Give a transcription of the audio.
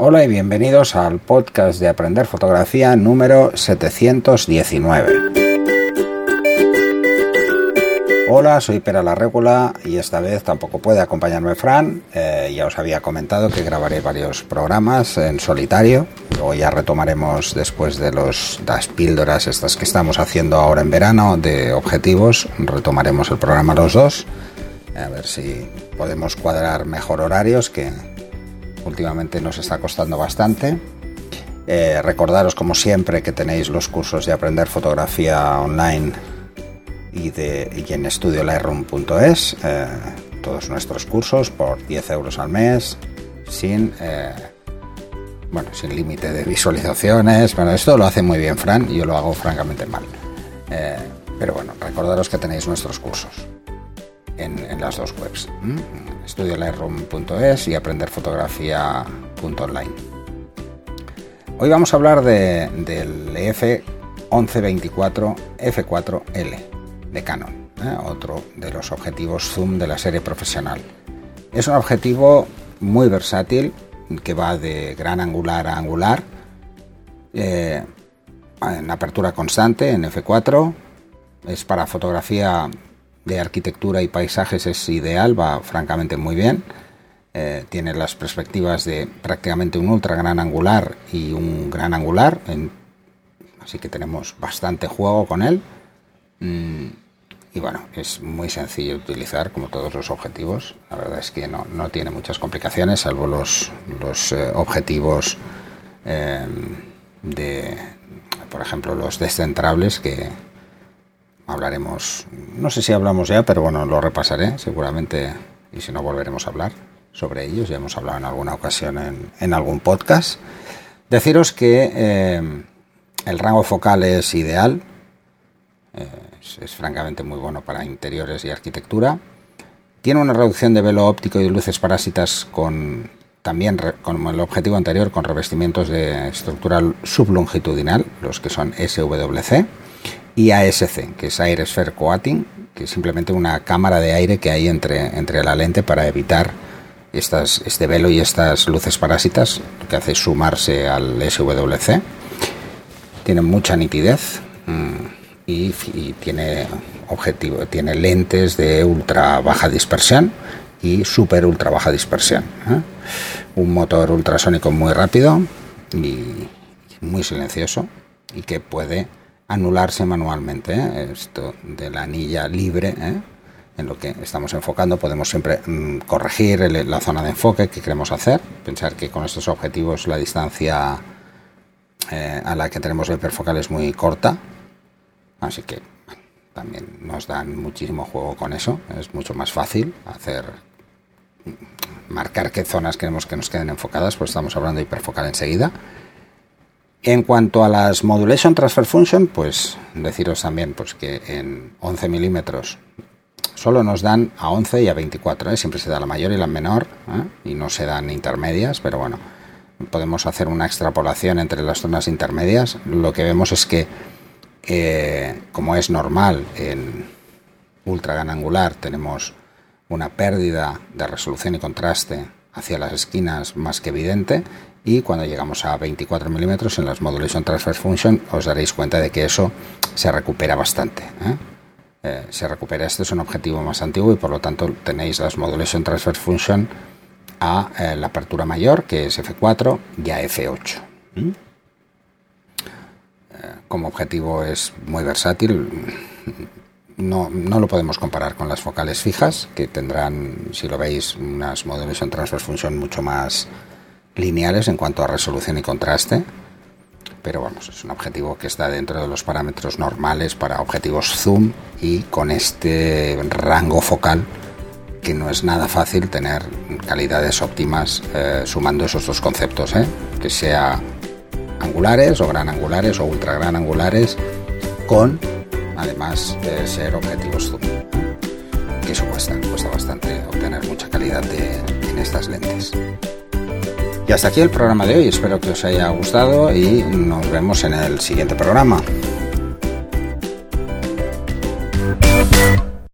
Hola y bienvenidos al podcast de Aprender Fotografía número 719. Hola, soy Pera la Régula y esta vez tampoco puede acompañarme Fran. Eh, ya os había comentado que grabaré varios programas en solitario. Luego ya retomaremos después de los, las píldoras estas que estamos haciendo ahora en verano de objetivos. Retomaremos el programa los dos. A ver si podemos cuadrar mejor horarios que últimamente nos está costando bastante. Eh, recordaros como siempre que tenéis los cursos de aprender fotografía online y, de, en estudiolightroom.es eh, todos nuestros cursos por 10 euros al mes sin eh, bueno sin límite de visualizaciones. Bueno esto lo hace muy bien Fran y yo lo hago francamente mal. Pero bueno recordaros que tenéis nuestros cursos en, las dos webs estudiolightroom.es y aprenderfotografía.online hoy vamos a hablar de, del EF 1124 F4L de Canon, ¿eh? otro de los objetivos zoom de la serie profesional. Es un objetivo muy versátil que va de gran angular a angular, eh, en apertura constante en F4, es para fotografía de arquitectura y paisajes es ideal, va francamente muy bien. Eh, tiene las perspectivas de prácticamente un ultra gran angular y un gran angular, así que tenemos bastante juego con él. Mm, y bueno, es muy sencillo de utilizar como todos los objetivos. La verdad es que no, no tiene muchas complicaciones, salvo los, los eh, objetivos em, de, por ejemplo, los descentrables que hablaremos, no sé si hablamos ya, pero bueno, lo repasaré seguramente y si no volveremos a hablar sobre ellos. Ya hemos hablado en alguna ocasión en, en algún podcast. Deciros que em, el rango focal es ideal es, francamente muy bueno para interiores y arquitectura. Tiene una reducción de velo óptico y luces parásitas con también como el objetivo anterior con revestimientos de estructura sublongitudinal, los que son SWC, y ASC, que es Air Sphere Coating, que es simplemente una cámara de aire que hay entre, entre la lente para evitar este velo y estas luces parásitas, que hace sumarse al SWC. Tiene mucha nitidez. Mm, y, tiene objetivo, tiene lentes de ultra baja dispersión y super ultra baja dispersión. ¿eh? Un motor ultrasónico muy rápido y muy silencioso y que puede anularse manualmente. ¿eh? Esto de la anilla libre. ¿eh? En lo que estamos enfocando podemos siempre mm, corregir la zona de enfoque que queremos hacer. Pensar que con estos objetivos la distancia a la que tenemos el hiperfocal es muy corta Así que también nos dan muchísimo juego con eso. Es mucho más fácil hacer marcar qué zonas queremos que nos queden enfocadas, pues estamos hablando de hiperfocal enseguida. En cuanto a las Modulation Transfer Function, pues deciros también pues, que en 11 milímetros solo nos dan a 11 y a 24, ¿eh? siempre se da la mayor y la menor, ¿eh? y no se dan intermedias, pero bueno, podemos hacer una extrapolación entre las zonas intermedias. Lo que vemos es que eh, como es normal en ultra gran angular, tenemos una pérdida de resolución y contraste hacia las esquinas más que evidente y cuando llegamos a 24 milímetros en las Modulation Transfer Function os daréis cuenta de que eso se recupera bastante. ¿eh? Eh, se recupera, este es un objetivo más antiguo y por lo tanto tenéis las Modulation Transfer Function a la apertura mayor que es F4 y a F8 como objetivo es muy versátil. No, no, lo podemos comparar con las focales fijas, que tendrán, si lo veis, unas en transfer function mucho más lineales en cuanto a resolución y contraste. Pero vamos, es un objetivo que está dentro de los parámetros normales para objetivos zoom y con este rango focal que no es nada fácil tener calidades óptimas eh, sumando esos dos conceptos, ¿eh? que sea angulares o gran angulares o ultra gran angulares con además de ser objetivos zoom que eso cuesta, cuesta bastante obtener mucha calidad en estas lentes. Y hasta aquí el programa de hoy. Espero que os haya gustado y nos vemos en el siguiente programa